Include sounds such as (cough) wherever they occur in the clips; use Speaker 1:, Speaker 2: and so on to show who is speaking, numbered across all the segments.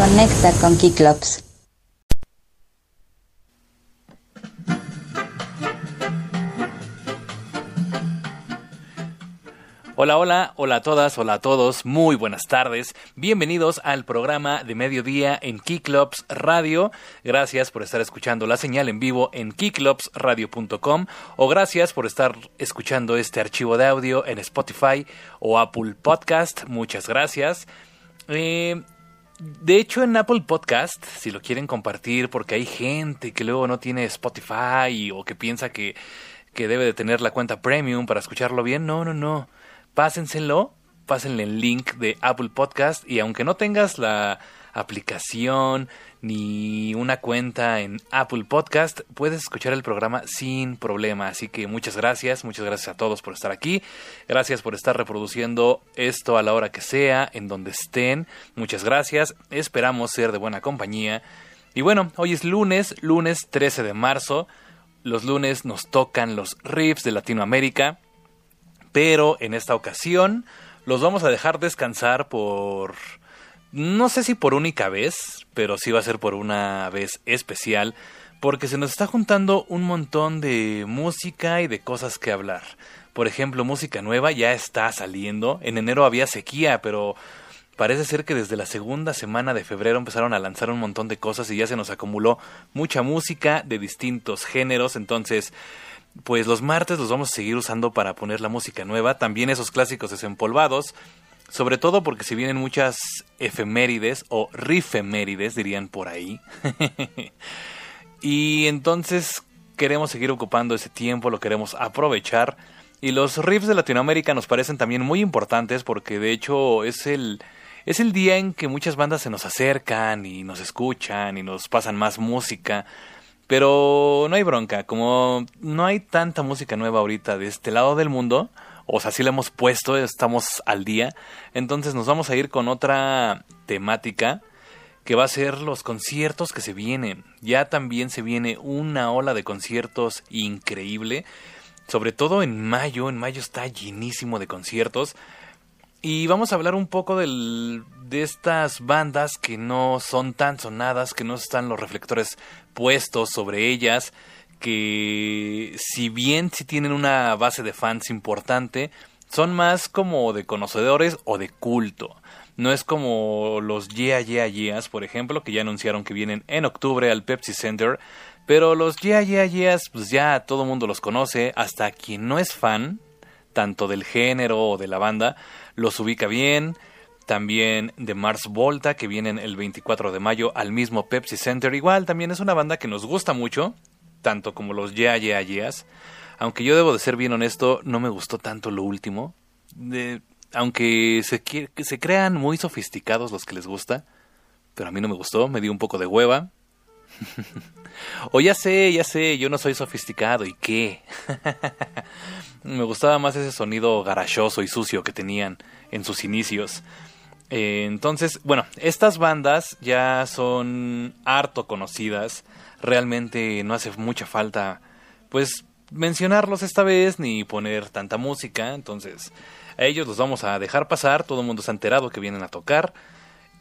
Speaker 1: Conecta con Kiklops.
Speaker 2: Hola, hola, hola a todas, hola a todos, muy buenas tardes. Bienvenidos al programa de mediodía en Kiklops Radio. Gracias por estar escuchando la señal en vivo en kiklopsradio.com o gracias por estar escuchando este archivo de audio en Spotify o Apple Podcast. Muchas gracias. Eh, de hecho, en Apple Podcast, si lo quieren compartir, porque hay gente que luego no tiene Spotify o que piensa que, que debe de tener la cuenta premium para escucharlo bien, no, no, no. Pásenselo, pásenle el link de Apple Podcast y aunque no tengas la aplicación ni una cuenta en Apple Podcast, puedes escuchar el programa sin problema. Así que muchas gracias, muchas gracias a todos por estar aquí. Gracias por estar reproduciendo esto a la hora que sea, en donde estén. Muchas gracias. Esperamos ser de buena compañía. Y bueno, hoy es lunes, lunes 13 de marzo. Los lunes nos tocan los riffs de Latinoamérica pero en esta ocasión los vamos a dejar descansar por... No sé si por única vez, pero sí va a ser por una vez especial, porque se nos está juntando un montón de música y de cosas que hablar. Por ejemplo, música nueva ya está saliendo. En enero había sequía, pero parece ser que desde la segunda semana de febrero empezaron a lanzar un montón de cosas y ya se nos acumuló mucha música de distintos géneros. Entonces, pues los martes los vamos a seguir usando para poner la música nueva, también esos clásicos desempolvados, sobre todo porque si vienen muchas efemérides o rifemérides, dirían por ahí. (laughs) y entonces queremos seguir ocupando ese tiempo, lo queremos aprovechar. Y los riffs de Latinoamérica nos parecen también muy importantes porque de hecho es el, es el día en que muchas bandas se nos acercan y nos escuchan y nos pasan más música. Pero no hay bronca, como no hay tanta música nueva ahorita de este lado del mundo, o sea, sí la hemos puesto, estamos al día, entonces nos vamos a ir con otra temática que va a ser los conciertos que se vienen. Ya también se viene una ola de conciertos increíble, sobre todo en mayo, en mayo está llenísimo de conciertos. Y vamos a hablar un poco del, de estas bandas que no son tan sonadas, que no están los reflectores puestos sobre ellas, que si bien si tienen una base de fans importante, son más como de conocedores o de culto. No es como los Yeah Yeah Yeahs, por ejemplo, que ya anunciaron que vienen en octubre al Pepsi Center, pero los Yeah Yeah Yeahs, pues ya todo mundo los conoce, hasta quien no es fan, tanto del género o de la banda, los ubica bien. También de Mars Volta, que vienen el 24 de mayo al mismo Pepsi Center. Igual también es una banda que nos gusta mucho, tanto como los Yeah Yeah Yeahs. Aunque yo debo de ser bien honesto, no me gustó tanto lo último. aunque se, se crean muy sofisticados los que les gusta, pero a mí no me gustó, me dio un poco de hueva. (laughs) o ya sé, ya sé, yo no soy sofisticado, ¿y qué? (laughs) Me gustaba más ese sonido garachoso y sucio que tenían en sus inicios. Eh, entonces, bueno, estas bandas ya son harto conocidas. Realmente no hace mucha falta, pues, mencionarlos esta vez ni poner tanta música. Entonces, a ellos los vamos a dejar pasar. Todo el mundo ha enterado que vienen a tocar.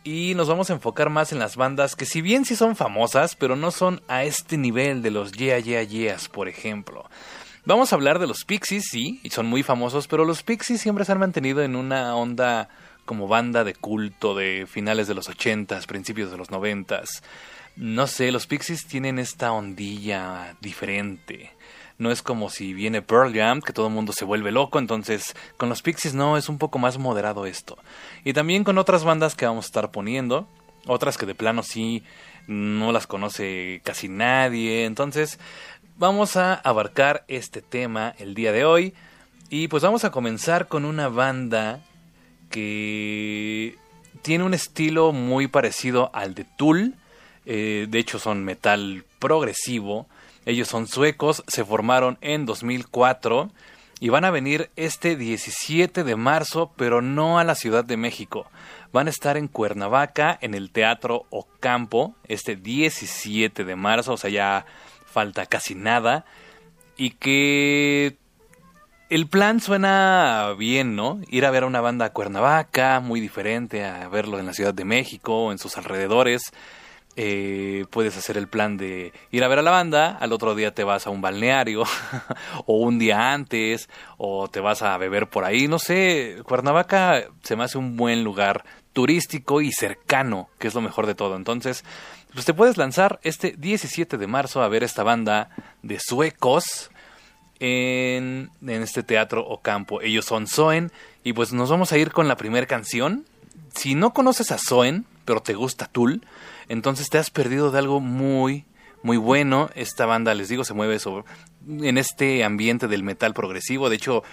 Speaker 2: Y nos vamos a enfocar más en las bandas que si bien sí son famosas, pero no son a este nivel de los Yeah Yeah Yeahs, por ejemplo. Vamos a hablar de los Pixies, sí, y son muy famosos, pero los Pixies siempre se han mantenido en una onda como banda de culto de finales de los ochentas, principios de los noventas. No sé, los Pixies tienen esta ondilla diferente. No es como si viene Pearl Jam, que todo el mundo se vuelve loco, entonces con los Pixies no, es un poco más moderado esto. Y también con otras bandas que vamos a estar poniendo, otras que de plano sí no las conoce casi nadie, entonces vamos a abarcar este tema el día de hoy. Y pues vamos a comenzar con una banda que tiene un estilo muy parecido al de Tool. Eh, de hecho son metal progresivo. Ellos son suecos, se formaron en 2004 y van a venir este 17 de marzo, pero no a la Ciudad de México. Van a estar en Cuernavaca, en el Teatro Ocampo, este 17 de marzo, o sea, ya falta casi nada y que
Speaker 3: el plan suena bien, ¿no? Ir a ver a una banda a Cuernavaca, muy diferente a verlo en la Ciudad de México o en sus alrededores. Eh, puedes hacer el plan de ir a ver a la banda, al otro día te vas a un balneario, (laughs) o un día antes, o te vas a beber por ahí, no sé, Cuernavaca se me hace un buen lugar turístico y cercano, que es lo mejor de todo. Entonces, pues te puedes lanzar este 17 de marzo a ver esta banda de suecos en, en este teatro o campo. Ellos son Soen y pues nos vamos a ir con la primera canción. Si no conoces a Soen, pero te gusta Tool, entonces te has perdido de algo muy, muy bueno. Esta banda, les digo, se mueve sobre, en este ambiente del metal progresivo. De hecho,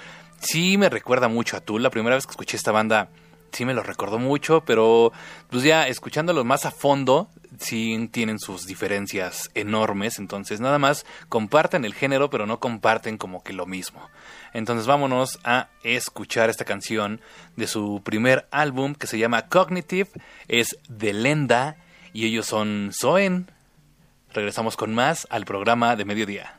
Speaker 3: sí me recuerda mucho a Tool. La primera vez que escuché esta banda, sí me lo recordó mucho, pero pues ya escuchándolo más a fondo, sí tienen sus diferencias enormes, entonces nada más comparten el género, pero no comparten como que lo mismo. Entonces vámonos a escuchar esta canción de su primer álbum que se llama Cognitive, es de Lenda y ellos son Soen. Regresamos con más al programa de mediodía.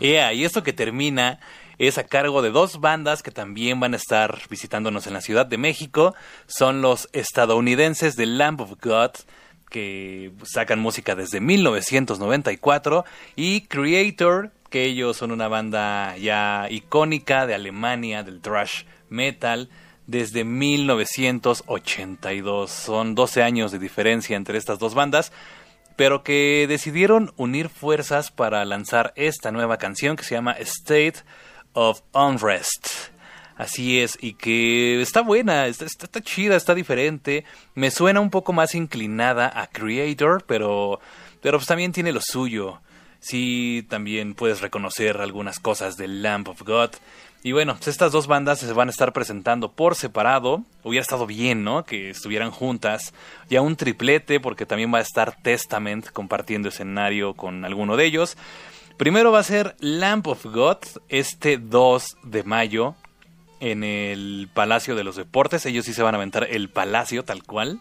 Speaker 2: Y esto que termina es a cargo de dos bandas que también van a estar visitándonos en la Ciudad de México. Son los estadounidenses de Lamb of God, que sacan música desde 1994, y Creator, que ellos son una banda ya icónica de Alemania, del thrash metal, desde 1982. Son 12 años de diferencia entre estas dos bandas pero que decidieron unir fuerzas para lanzar esta nueva canción que se llama State of Unrest. Así es, y que está buena, está, está, chida, está diferente. Me suena un poco más inclinada a Creator, pero, pero pues también tiene lo suyo. Sí, también puedes reconocer algunas cosas del Lamp of God. Y bueno, pues estas dos bandas se van a estar presentando por separado. Hubiera estado bien, ¿no? Que estuvieran juntas. Ya un triplete, porque también va a estar Testament compartiendo escenario con alguno de ellos. Primero va a ser Lamp of God, este 2 de mayo, en el Palacio de los Deportes. Ellos sí se van a aventar el Palacio tal cual.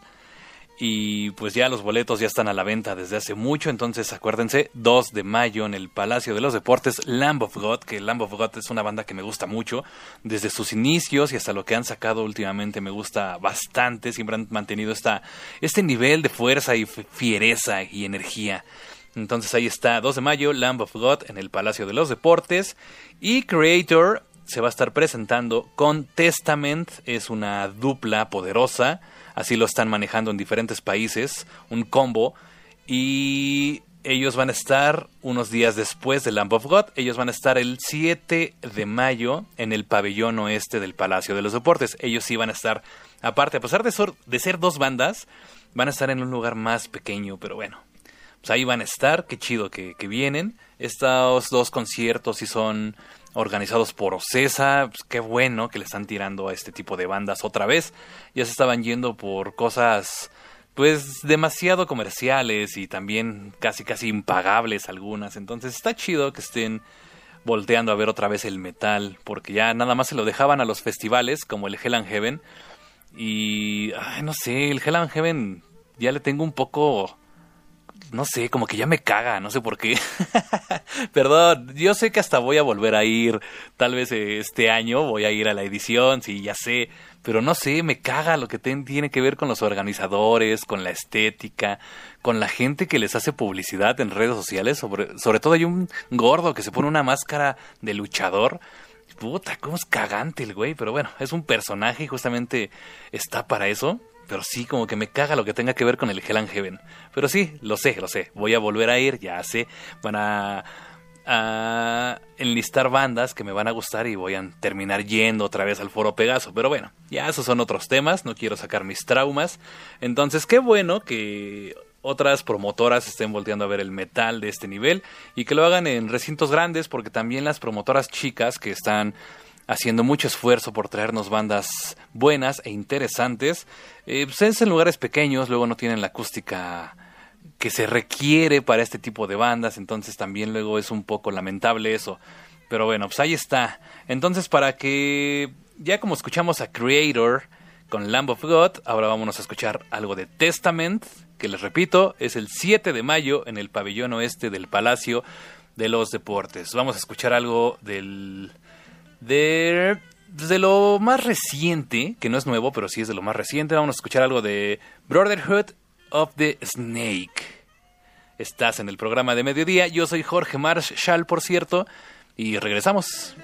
Speaker 2: Y pues ya los boletos ya están a la venta desde hace mucho, entonces acuérdense, 2 de mayo en el Palacio de los Deportes, Lamb of God, que Lamb of God es una banda que me gusta mucho, desde sus inicios y hasta lo que han sacado últimamente me gusta bastante, siempre han mantenido esta, este nivel de fuerza y fiereza y energía. Entonces ahí está, 2 de mayo, Lamb of God en el Palacio de los Deportes. Y Creator se va a estar presentando con Testament, es una dupla poderosa Así lo están manejando en diferentes países, un combo. Y ellos van a estar unos días después del Lamb of God. Ellos van a estar el 7 de mayo en el pabellón oeste del Palacio de los Deportes. Ellos sí van a estar, aparte, a pesar de ser, de ser dos bandas, van a estar en un lugar más pequeño, pero bueno. Pues ahí van a estar, qué chido que, que vienen. Estos dos conciertos sí son organizados por Ocesa. Pues, qué bueno que le están tirando a este tipo de bandas otra vez. Ya se estaban yendo por cosas pues demasiado comerciales y también casi casi impagables algunas. Entonces está chido que estén volteando a ver otra vez el metal, porque ya nada más se lo dejaban a los festivales como el Hell and Heaven. Y ay, no sé, el Hell and Heaven ya le tengo un poco no sé, como que ya me caga, no sé por qué. (laughs) Perdón, yo sé que hasta voy a volver a ir, tal vez este año voy a ir a la edición, sí, ya sé, pero no sé, me caga lo que tiene que ver con los organizadores, con la estética, con la gente que les hace publicidad en redes sociales, sobre, sobre todo hay un gordo que se pone una máscara de luchador. Puta, cómo es cagante el güey, pero bueno, es un personaje y justamente está para eso pero sí, como que me caga lo que tenga que ver con el Hell Heaven. Pero sí, lo sé, lo sé. Voy a volver a ir, ya sé. Van a, a enlistar bandas que me van a gustar y voy a terminar yendo otra vez al Foro Pegaso. Pero bueno, ya esos son otros temas, no quiero sacar mis traumas. Entonces, qué bueno que otras promotoras estén volteando a ver el metal de este nivel y que lo hagan en recintos grandes porque también las promotoras chicas que están haciendo mucho esfuerzo por traernos bandas buenas e interesantes. Eh, pues en lugares pequeños, luego no tienen la acústica que se requiere para este tipo de bandas, entonces también luego es un poco lamentable eso. Pero bueno, pues ahí está. Entonces para que ya como escuchamos a Creator con Lamb of God, ahora vámonos a escuchar algo de Testament, que les repito, es el 7 de mayo en el pabellón oeste del Palacio de los Deportes. Vamos a escuchar algo del de, de lo más reciente, que no es nuevo, pero sí es de lo más reciente, vamos a escuchar algo de Brotherhood of the Snake. Estás en el programa de mediodía, yo soy Jorge Marshall, por cierto, y regresamos.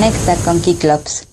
Speaker 1: Conecta con Kiklops.
Speaker 4: Get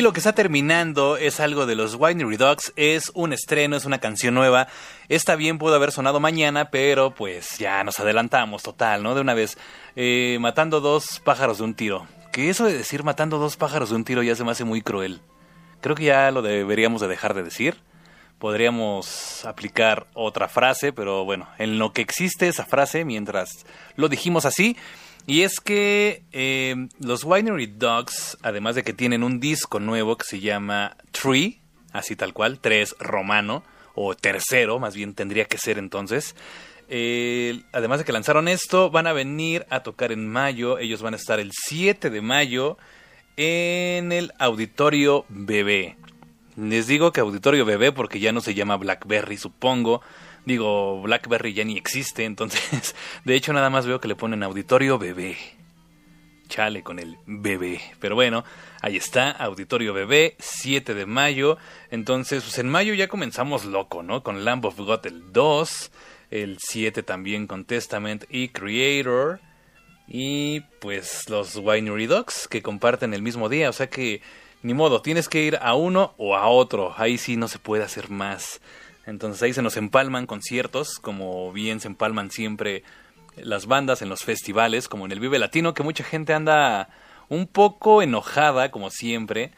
Speaker 2: Y lo que está terminando es algo de los Winery Dogs, es un estreno, es una canción nueva. Esta bien pudo haber sonado mañana, pero pues ya nos adelantamos total, ¿no? De una vez, eh, matando dos pájaros de un tiro. Que eso de decir matando dos pájaros de un tiro ya se me hace muy cruel. Creo que ya lo deberíamos de dejar de decir. Podríamos aplicar otra frase, pero bueno, en lo que existe esa frase, mientras lo dijimos así, y es que eh, los Winery Dogs, además de que tienen un disco nuevo que se llama Tree, así tal cual, tres romano, o tercero, más bien tendría que ser entonces. eh, además de que lanzaron esto, van a venir a tocar en mayo. Ellos van a estar el 7 de mayo en el Auditorio Bebé. Les digo que Auditorio Bebé porque ya no se llama Blackberry, supongo. Digo, Blackberry ya ni existe, entonces, (laughs) de hecho nada más veo que le ponen Auditorio Bebé. Chale con el bebé. Pero bueno, ahí está, Auditorio Bebé, 7 de mayo. Entonces, pues en mayo ya comenzamos loco, ¿no? Con Lamb of God el 2, el 7 también con Testament y Creator. Y pues los Winery Dogs que comparten el mismo día. O sea que ni modo, tienes que ir a uno o a otro. Ahí sí no se puede hacer más. Entonces ahí se nos empalman conciertos, como bien se empalman siempre las bandas en los festivales, como en el Vive Latino, que mucha gente anda un poco enojada, como siempre,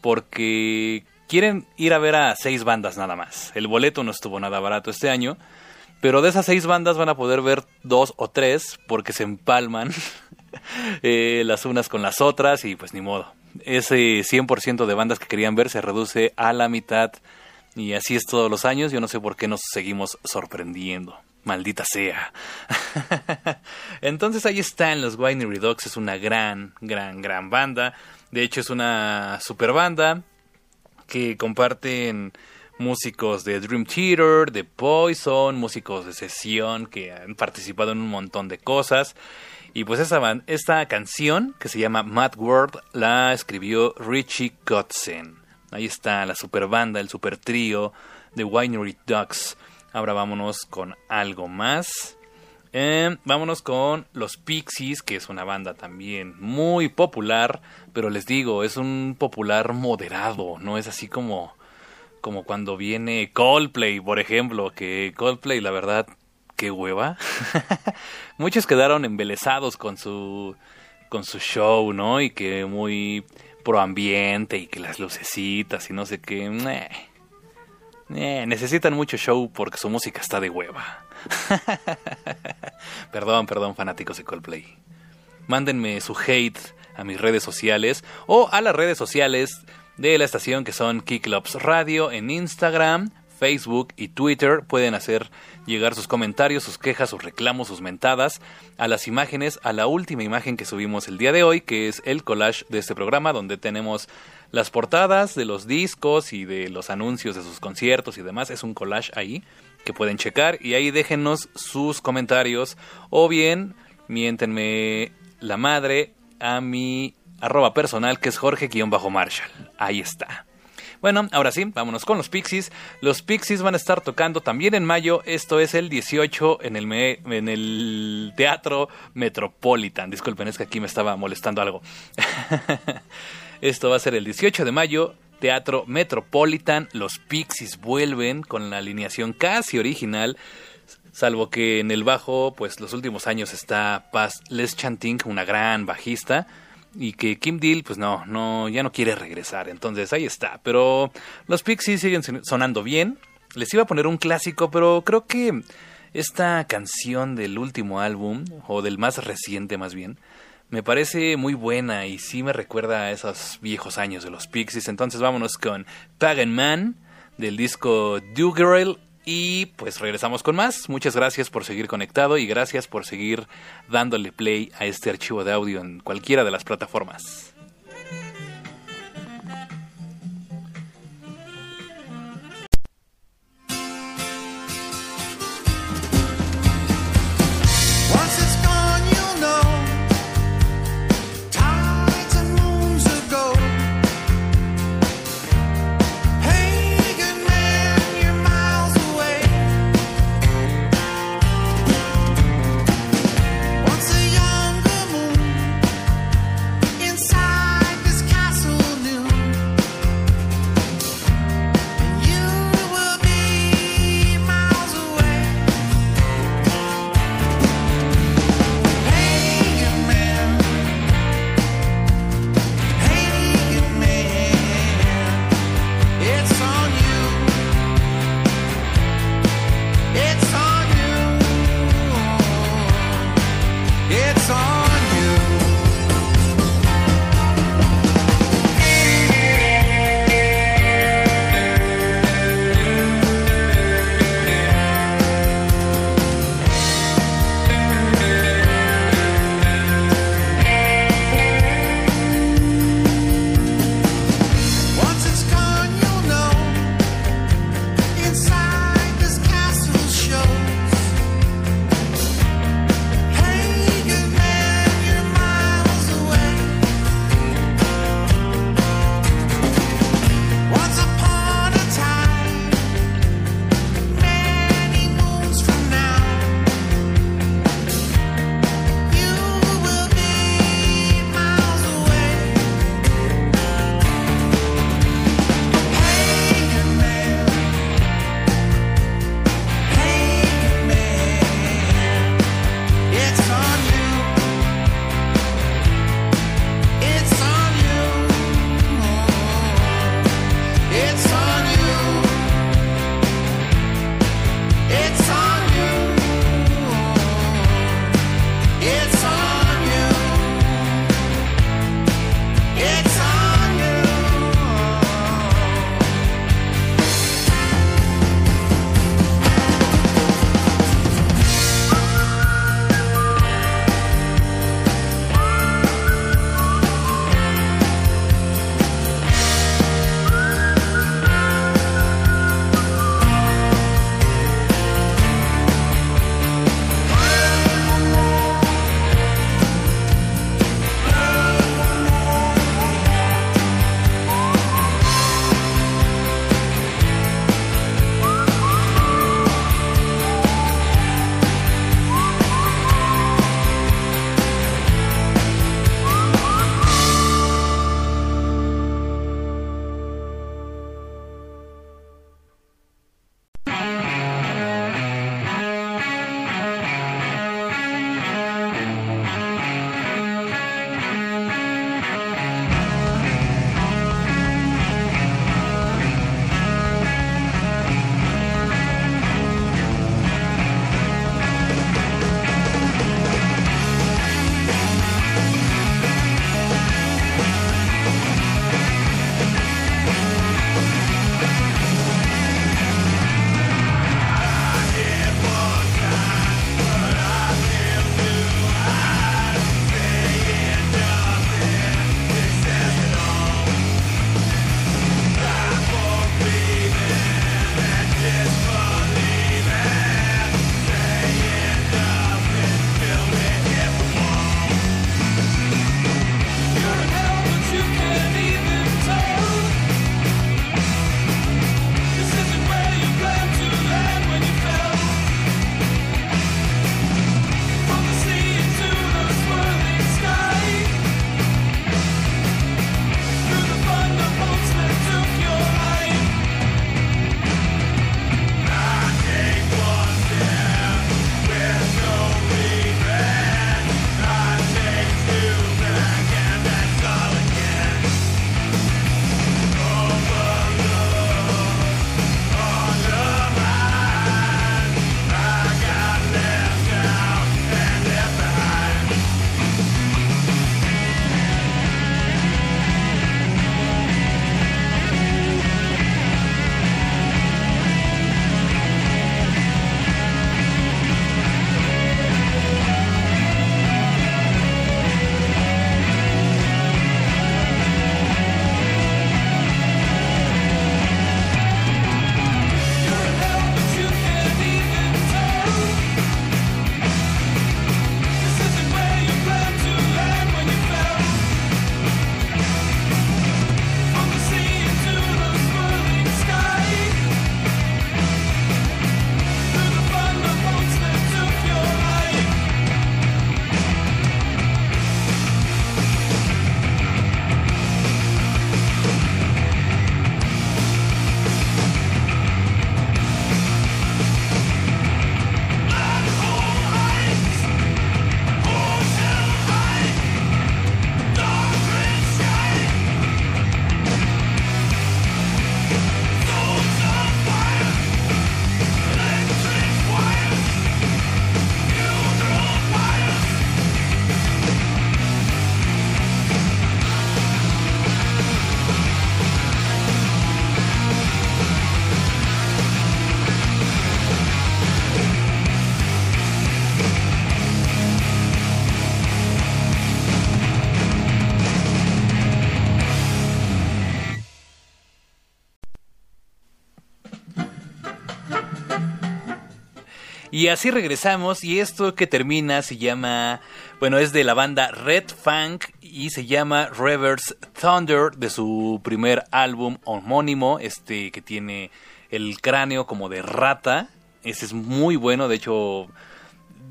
Speaker 2: porque quieren ir a ver a seis bandas nada más. El boleto no estuvo nada barato este año, pero de esas seis bandas van a poder ver dos o tres porque se empalman (laughs) eh, las unas con las otras y pues ni modo. Ese 100% de bandas que querían ver se reduce a la mitad y así es todos los años. Yo no sé por qué nos seguimos sorprendiendo. Maldita sea. (laughs) Entonces ahí están los Winery Dogs. Es una gran, gran, gran banda. De hecho es una super banda que comparten músicos de Dream Theater, de Poison, músicos de sesión que han participado en un montón de cosas. Y pues esta, esta canción, que se llama Mad World, la escribió Richie Kotzen. Ahí está la super banda, el super trío de Winery Ducks. Ahora vámonos con algo más. Eh, vámonos con los Pixies, que es una banda también muy popular, pero les digo, es un popular moderado, no es así como, como cuando viene Coldplay, por ejemplo, que Coldplay, la verdad, qué hueva. (laughs) Muchos quedaron embelesados con su, con su show, ¿no? Y que muy pro ambiente y que las lucecitas y no sé qué. Eh, necesitan mucho show porque su música está de hueva. (laughs) perdón, perdón, fanáticos de Coldplay. Mándenme su hate a mis redes sociales o a las redes sociales de la estación que son Kicklobs Radio en Instagram, Facebook y Twitter. Pueden hacer llegar sus comentarios, sus quejas, sus reclamos, sus mentadas a las imágenes, a la última imagen que subimos el día de hoy, que es el collage de este programa, donde tenemos las portadas de los discos y de los anuncios de sus conciertos y demás. Es un collage ahí que pueden checar y ahí déjenos sus comentarios o bien miéntenme la madre a mi arroba personal que es Jorge-Marshall. Ahí está. Bueno, ahora sí, vámonos con los Pixies. Los Pixies van a estar tocando también en mayo. Esto es el 18 en el, Teatro Metropolitan. Disculpen, es que aquí me estaba molestando algo. (laughs) Esto va a ser el 18 de mayo. Teatro Metropolitan. Los Pixies vuelven con la alineación casi original. Salvo que en el bajo, pues los últimos años está Paz Les Chanting, una gran bajista. Y que Kim Deal, pues no, no, ya no quiere regresar. Entonces ahí está. Pero los Pixies siguen son- sonando bien. Les iba a poner un clásico, pero creo que esta canción del último álbum, o del más reciente más bien, me parece muy buena y sí me recuerda a esos viejos años de los Pixies. Entonces vámonos con Pagan Man del disco Do Girl y pues regresamos con más. Muchas gracias por seguir conectado y gracias por seguir dándole play a este archivo de audio en cualquiera de las plataformas. Y así regresamos y esto que termina se llama, bueno, es de la banda Red Funk y se llama Reverse Thunder de su primer álbum homónimo, este que tiene el cráneo como de rata. Ese es muy bueno, de hecho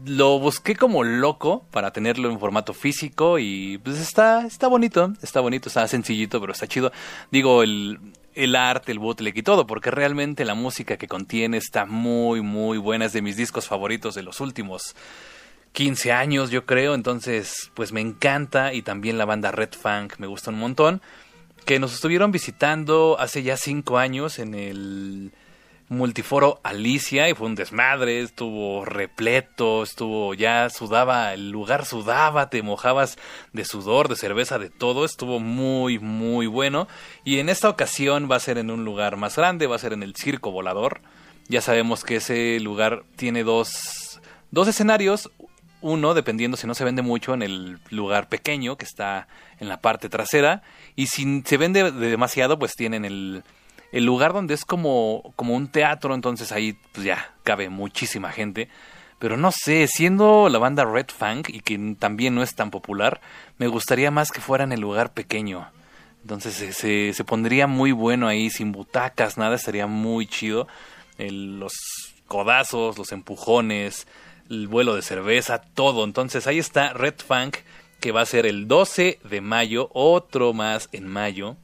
Speaker 2: lo busqué como loco para tenerlo en formato físico y pues está, está bonito, está bonito, está sencillito, pero está chido. Digo, el, el arte, el bootleg y todo, porque realmente la música que contiene está muy, muy buena. Es de mis discos favoritos de los últimos 15 años, yo creo. Entonces, pues me encanta y también la banda Red Funk me gusta un montón. Que nos estuvieron visitando hace ya 5 años en el multiforo Alicia y fue un desmadre, estuvo repleto, estuvo ya sudaba, el lugar sudaba, te mojabas de sudor, de cerveza, de todo, estuvo muy muy bueno. Y en esta ocasión va a ser en un lugar más grande, va a ser en el Circo Volador. Ya sabemos que ese lugar tiene dos dos escenarios, uno dependiendo si no se vende mucho en el lugar pequeño que está en la parte trasera. Y si se vende demasiado pues tienen el el lugar donde es como, como un teatro, entonces ahí pues ya cabe muchísima gente. Pero no sé, siendo la banda Red Funk y que también no es tan popular, me gustaría más que fuera en el lugar pequeño. Entonces se, se, pondría muy bueno ahí, sin butacas, nada, estaría muy chido. Los codazos, los empujones, el vuelo de cerveza, todo. Entonces ahí está Red Funk, que va a ser el 12 de mayo, otro más en mayo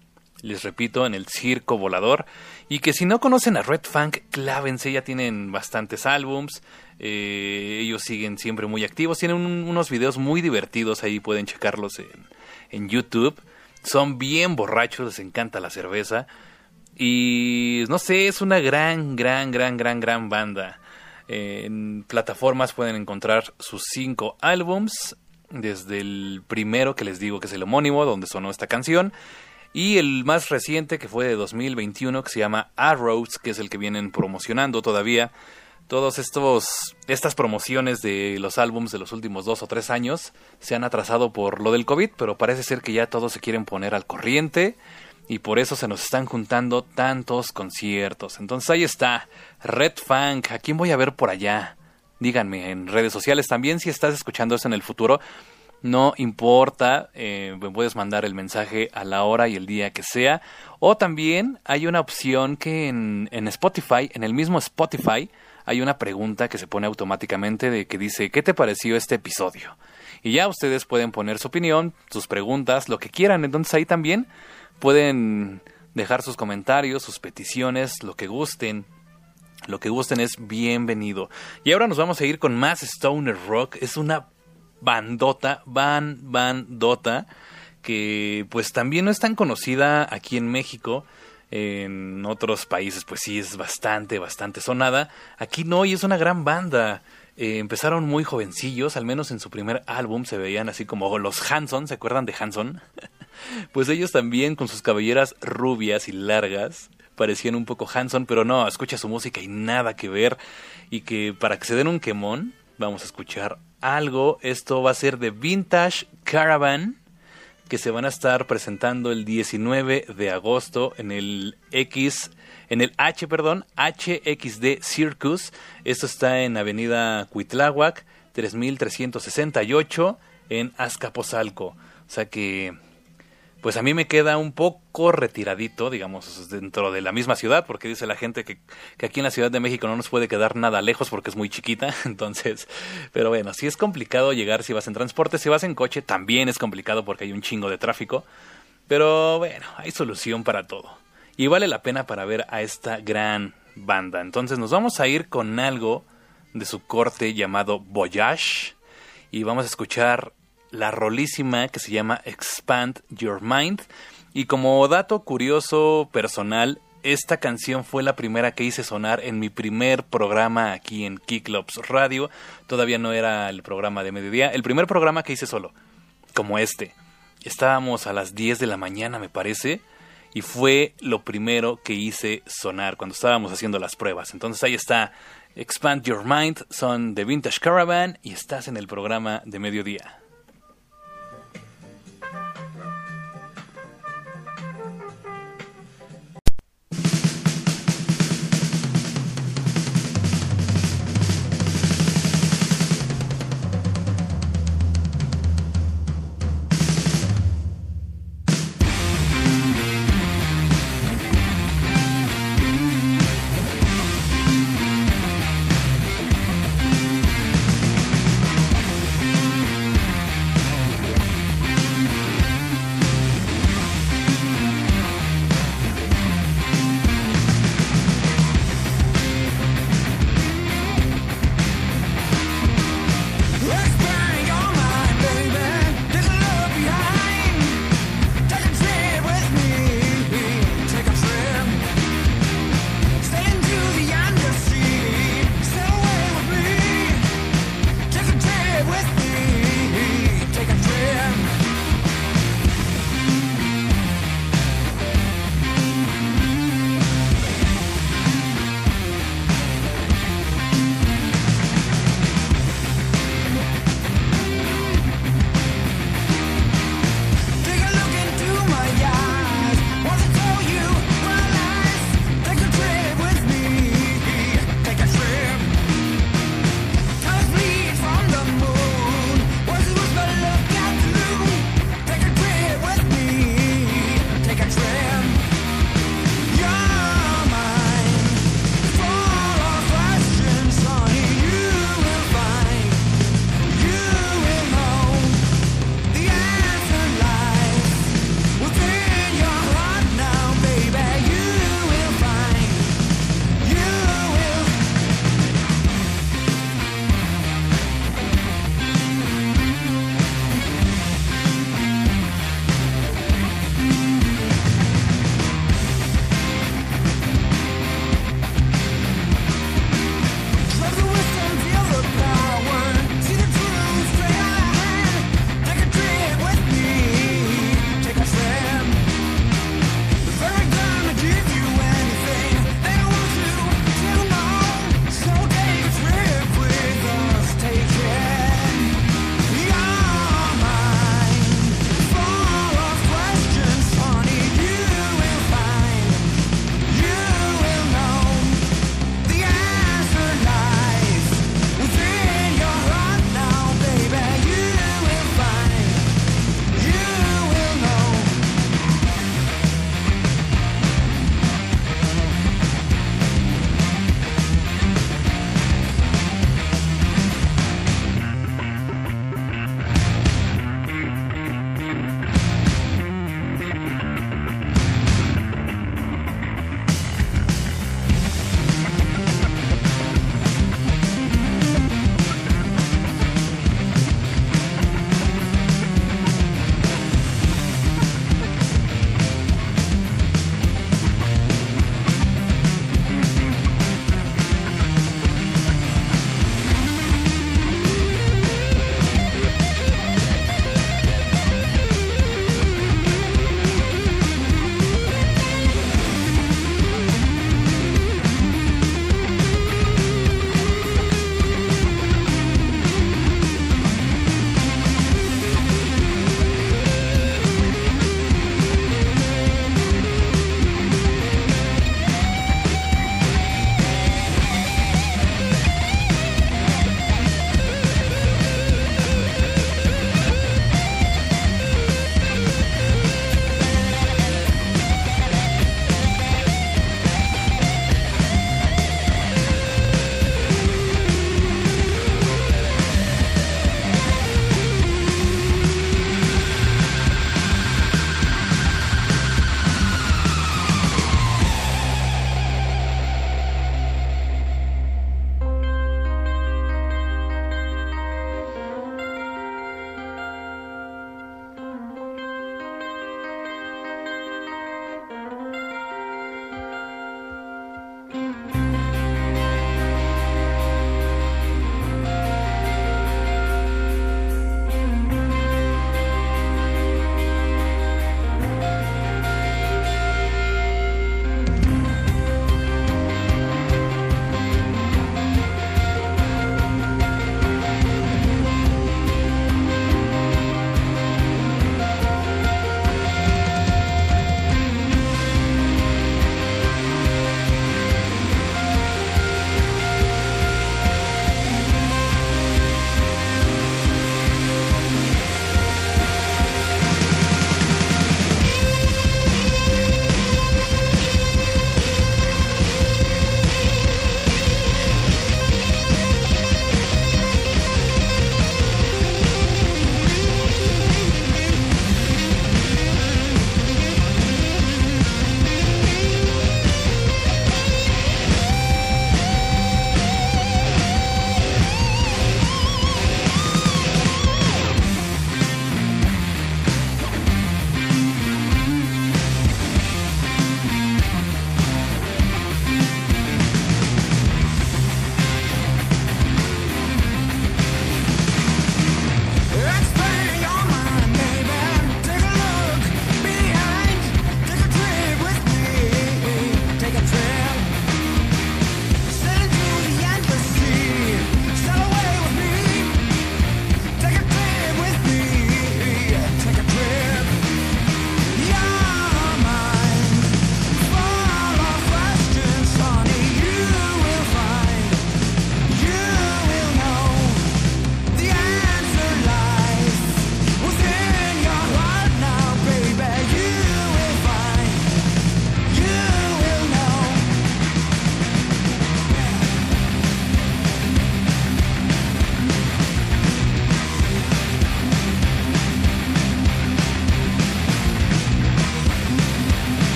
Speaker 2: les repito, en el Circo Volador. Y que si no conocen a Red Funk, clávense, ya tienen bastantes álbums. eh, ellos siguen siempre muy activos. Tienen un- unos videos muy divertidos, ahí pueden checarlos en, en YouTube. Son bien borrachos, les encanta la cerveza. Y no sé, es una gran, gran, gran, gran, gran banda. En plataformas pueden encontrar sus cinco álbums. Desde el primero que les digo que es el homónimo, donde sonó esta canción. Y el más reciente que fue de 2021 que se llama Arrows, que es el que vienen promocionando todavía. Todos estos estas promociones de los álbums de los últimos dos o tres años se han atrasado por lo del COVID, pero parece ser que ya todos se quieren poner al corriente y por eso se nos están juntando tantos conciertos. Entonces ahí está, Red Funk, ¿a quién voy a ver por allá? Díganme en redes sociales también si estás escuchando esto en el futuro. No importa, eh, me puedes mandar el mensaje a la hora y el día que sea. O también hay una opción que en, en Spotify, en el mismo Spotify, hay una pregunta que se pone automáticamente de que dice, ¿qué te pareció este episodio? Y ya ustedes pueden poner su opinión, sus preguntas, lo que quieran. Entonces ahí también pueden dejar sus comentarios, sus peticiones, lo que gusten. Lo que gusten es bienvenido. Y ahora nos vamos a ir con más Stoner Rock. Es una bandota, van, bandota, que pues también no es tan conocida aquí en México. En otros países pues sí es bastante, bastante sonada. Aquí no, y es una gran banda. Eh, empezaron muy jovencillos, al menos en su primer álbum se veían así como los Hanson, ¿se acuerdan de Hanson? (laughs) pues ellos también con sus cabelleras rubias y largas parecían un poco Hanson, pero no, escucha su música y nada que ver. Y que para que se den un quemón, vamos a escuchar algo. Esto va a ser de Vintage Caravan, que se van a estar presentando el 19 de agosto en el X, en el H, perdón, HXD Circus. Esto está en Avenida Cuitláhuac, 3368, en Azcapotzalco. O sea que pues a mí me queda un poco retiradito, digamos, dentro de la misma ciudad, porque dice la gente que, que, aquí en la Ciudad de México no nos puede quedar nada lejos porque es muy chiquita, (laughs) entonces, pero bueno, si es complicado llegar si vas en transporte, si vas en coche también es complicado porque hay un chingo de tráfico, pero bueno, hay solución para todo. Y vale la pena para ver a esta gran banda. Entonces nos vamos a ir con algo de su corte llamado Voyage y vamos a escuchar la rolísima que se llama Expand Your Mind. Y como dato curioso personal, esta canción fue la primera que hice sonar en mi primer programa aquí en Kicklops Radio. Todavía no era el programa de mediodía, el primer programa que hice solo, como este. Estábamos a las 10 de la mañana, me parece, y fue lo primero que hice sonar cuando estábamos haciendo las pruebas. Entonces ahí está Expand Your Mind, son de Vintage Caravan y estás en el programa de mediodía.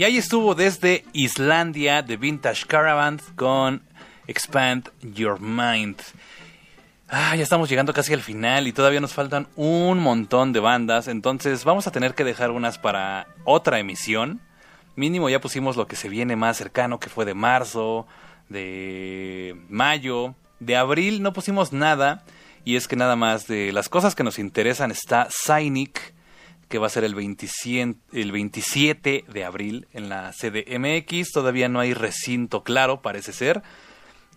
Speaker 2: Y ahí estuvo desde Islandia de Vintage Caravan con Expand Your Mind. Ah, ya estamos llegando casi al final y todavía nos faltan un montón de bandas, entonces vamos a tener que dejar unas para otra emisión. Mínimo ya pusimos lo que se viene más cercano, que fue de marzo, de mayo, de abril no pusimos nada y es que nada más de las cosas que nos interesan está Cynic, que va a ser el 27, el 27 de abril en la CDMX. Todavía no hay recinto claro, parece ser.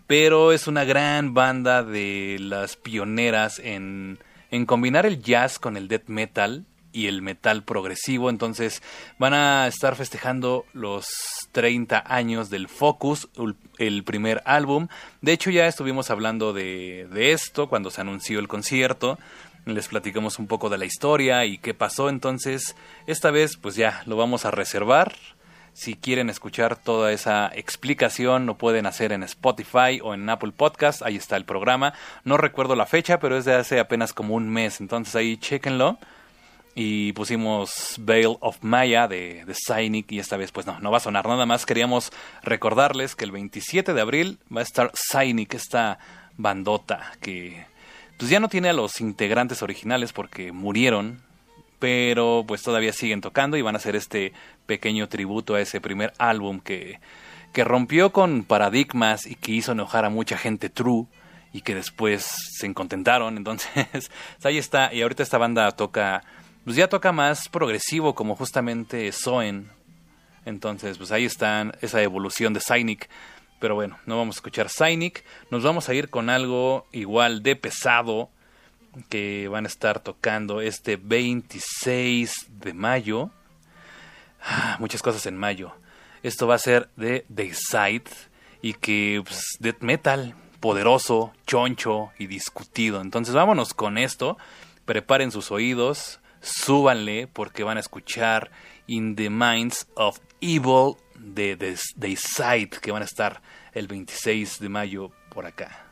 Speaker 2: Pero es una gran banda de las pioneras en, en combinar el jazz con el death metal y el metal progresivo. Entonces van a estar festejando los 30 años del Focus, el primer álbum. De hecho ya estuvimos hablando de, de esto cuando se anunció el concierto. Les platicamos un poco de la historia y qué pasó. Entonces esta vez pues ya lo vamos a reservar. Si quieren escuchar toda esa explicación, lo pueden hacer en Spotify o en Apple Podcast. Ahí está el programa. No recuerdo la fecha, pero es de hace apenas como un mes. Entonces ahí chéquenlo y pusimos Veil of Maya de, de Cynic y esta vez pues no, no va a sonar nada más. Queríamos recordarles que el 27 de abril va a estar Cynic, esta bandota que pues ya no tiene a los integrantes originales porque murieron, pero pues todavía siguen tocando y van a hacer este pequeño tributo a ese primer álbum que, que rompió con paradigmas y que hizo enojar a mucha gente true y que después se encontentaron. (laughs) Entonces, ahí está. Y ahorita esta banda toca, pues ya toca más progresivo, como justamente Soen. Entonces, pues ahí está esa evolución de Cynic. Pero bueno, no vamos a escuchar Cynic. Nos vamos a ir con algo igual de pesado que van a estar tocando este 26 de mayo. Ah, muchas cosas en mayo. Esto va a ser de Dayside y que pues, death metal poderoso, choncho y discutido. Entonces vámonos con esto. Preparen sus oídos, súbanle porque van a escuchar In the Minds of Evil de de- Dayside que van a estar el 26 de mayo por acá.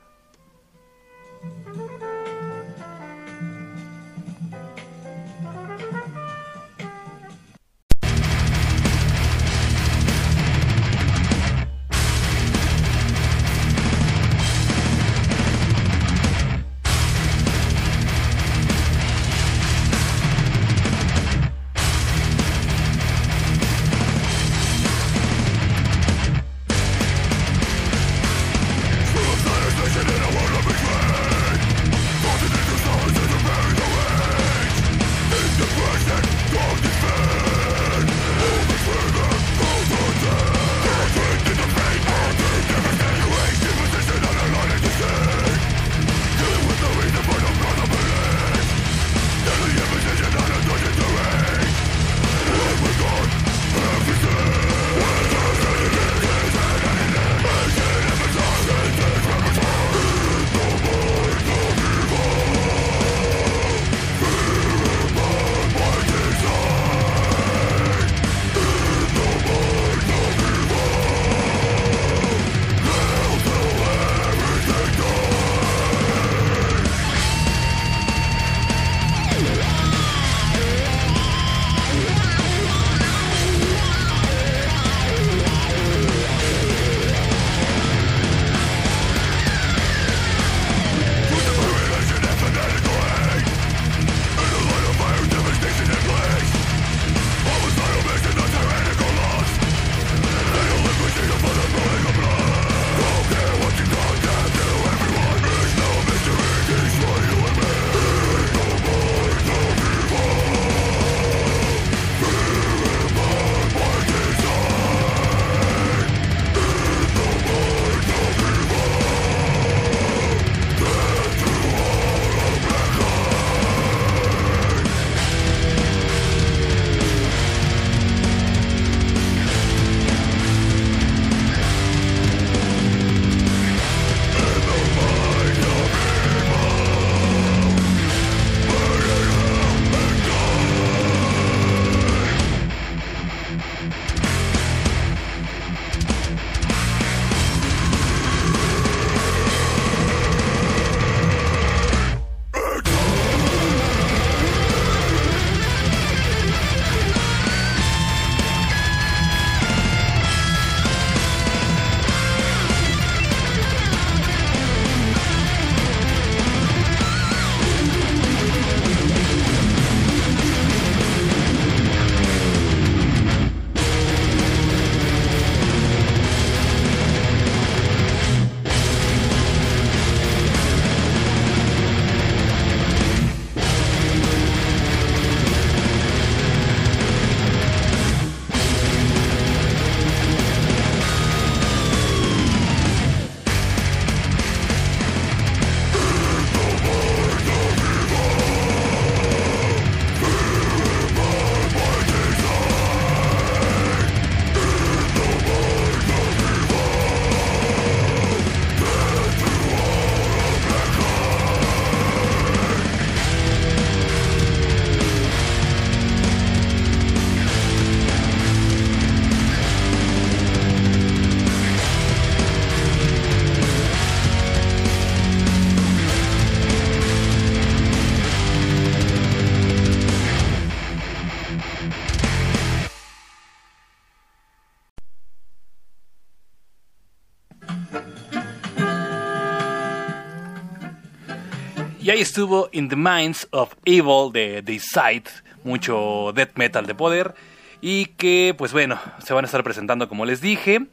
Speaker 2: Estuvo In the Minds of Evil de The Sight, mucho death metal de poder. Y que, pues bueno, se van a estar presentando como les dije.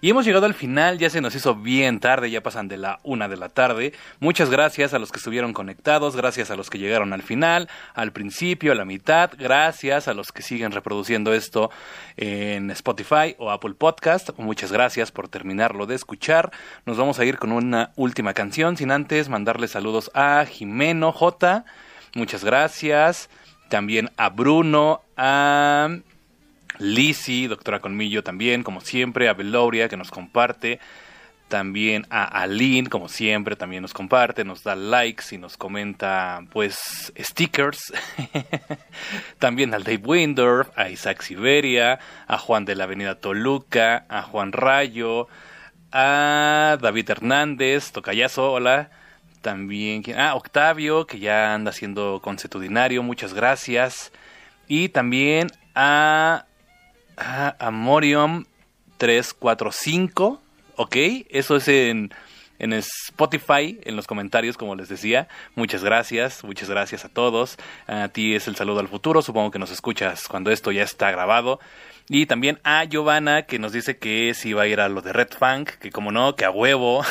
Speaker 2: Y hemos llegado al final, ya se nos hizo bien tarde, ya pasan de la una de la tarde. Muchas gracias a los que estuvieron conectados, gracias a los que llegaron al final, al principio, a la mitad, gracias a los que siguen reproduciendo esto en Spotify o Apple Podcast. Muchas gracias por terminarlo de escuchar. Nos vamos a ir con una última canción, sin antes mandarle saludos a Jimeno J. Muchas gracias. También a Bruno, a Lizzy, doctora Colmillo también, como siempre, a Beloria que nos comparte, también a Aline, como siempre, también nos comparte, nos da likes y nos comenta, pues, stickers. (laughs) también al Dave Windorf, a Isaac Siberia, a Juan de la Avenida Toluca, a Juan Rayo, a David Hernández, Tocayazo, hola. También, ah, Octavio, que ya anda siendo consuetudinario, muchas gracias. Y también a Ah, Amorium 345, ok, eso es en, en Spotify, en los comentarios, como les decía. Muchas gracias, muchas gracias a todos. A ti es el saludo al futuro, supongo que nos escuchas cuando esto ya está grabado. Y también a Giovanna, que nos dice que si va a ir a lo de Red Funk, que como no, que a huevo,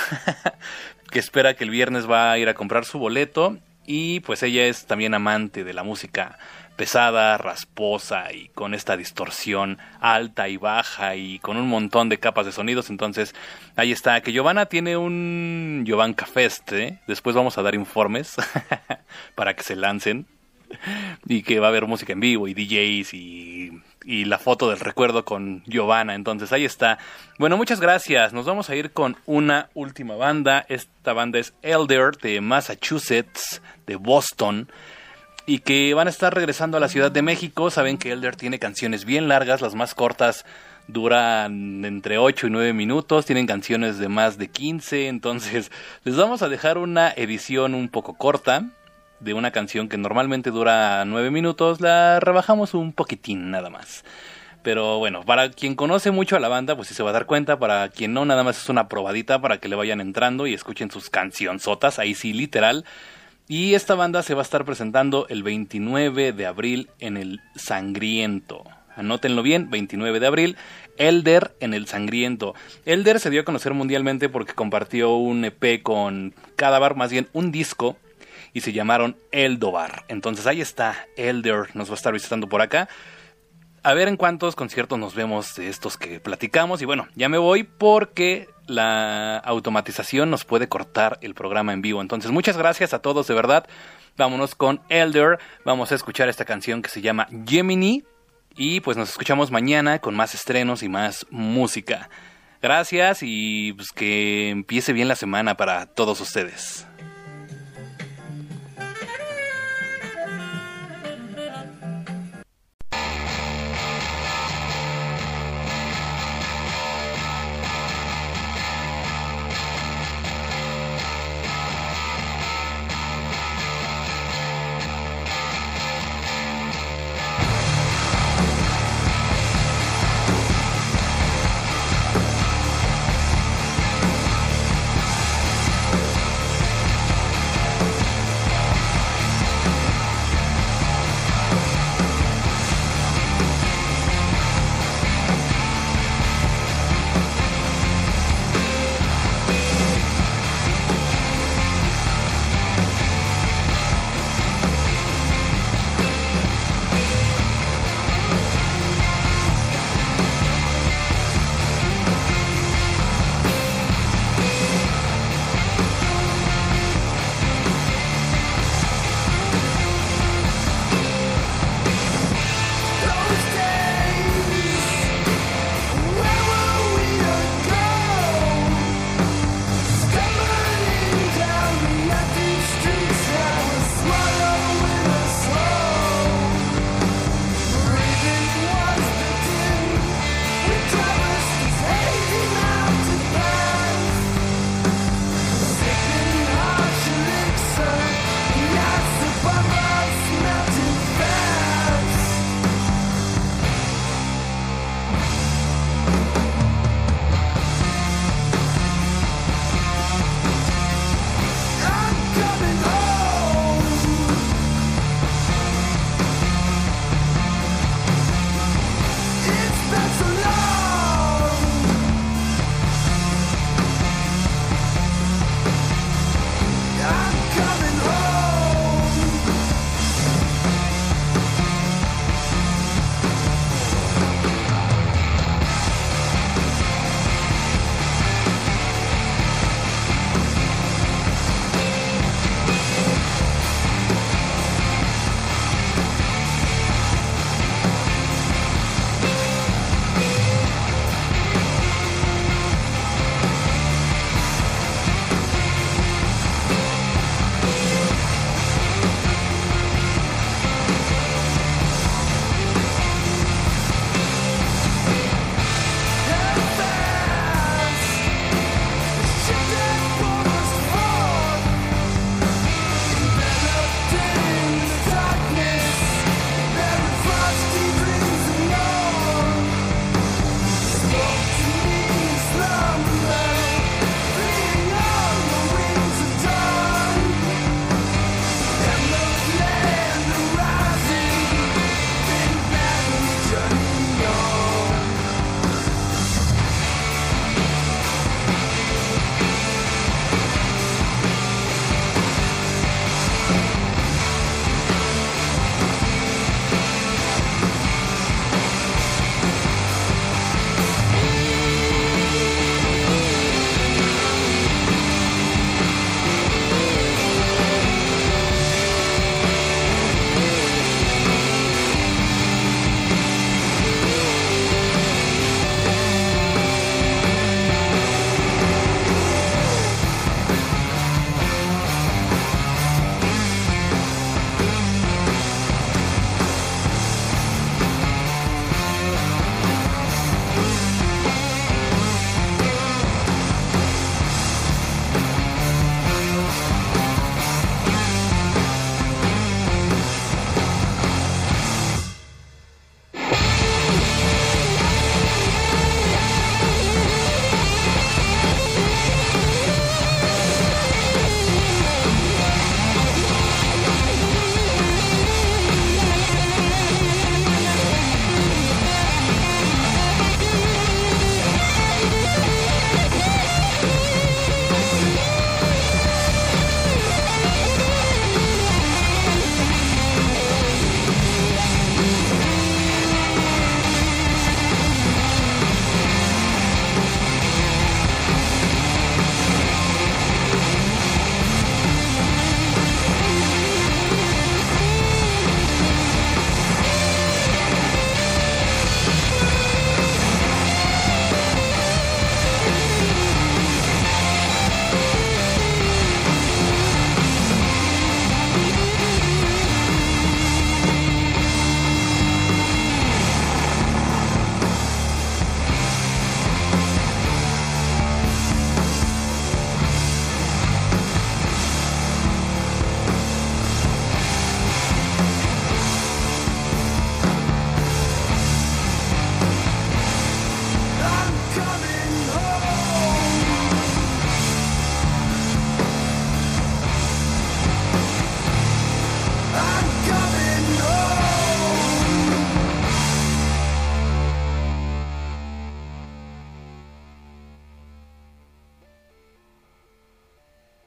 Speaker 2: (laughs) que espera que el viernes va a ir a comprar su boleto. Y pues ella es también amante de la música pesada, rasposa y con esta distorsión alta y baja y con un montón de capas de sonidos. Entonces, ahí está, que Giovanna tiene un Giovanca Fest, ¿eh? después vamos a dar informes (laughs) para que se lancen (laughs) y que va a haber música en vivo y DJs y, y la foto del recuerdo con Giovanna. Entonces, ahí está. Bueno, muchas gracias. Nos vamos a ir con una última banda. Esta banda es Elder de Massachusetts, de Boston y que van a estar regresando a la Ciudad de México. Saben que Elder tiene canciones bien largas, las más cortas duran entre 8 y 9 minutos, tienen canciones de más de 15, entonces (laughs) les vamos a dejar una edición un poco corta de una canción que normalmente dura 9 minutos, la rebajamos un poquitín nada más. Pero bueno, para quien conoce mucho a la banda, pues sí se va a dar cuenta. Para quien no, nada más es una probadita para que le vayan entrando y escuchen sus cancionzotas. Ahí sí, literal. Y esta banda se va a estar presentando el 29 de abril en el Sangriento. Anótenlo bien, 29 de abril, Elder en el Sangriento. Elder se dio a conocer mundialmente porque compartió un EP con Cadavar, más bien un disco, y se llamaron Eldobar. Entonces ahí está, Elder nos va a estar visitando por acá. A ver en cuántos conciertos nos vemos de estos que platicamos. Y bueno, ya me voy porque la automatización nos puede cortar el programa en vivo. Entonces, muchas gracias a todos, de verdad. Vámonos con Elder. Vamos a escuchar esta canción que se llama Gemini. Y pues nos escuchamos mañana con más estrenos y más música. Gracias y pues que empiece bien la semana para todos ustedes.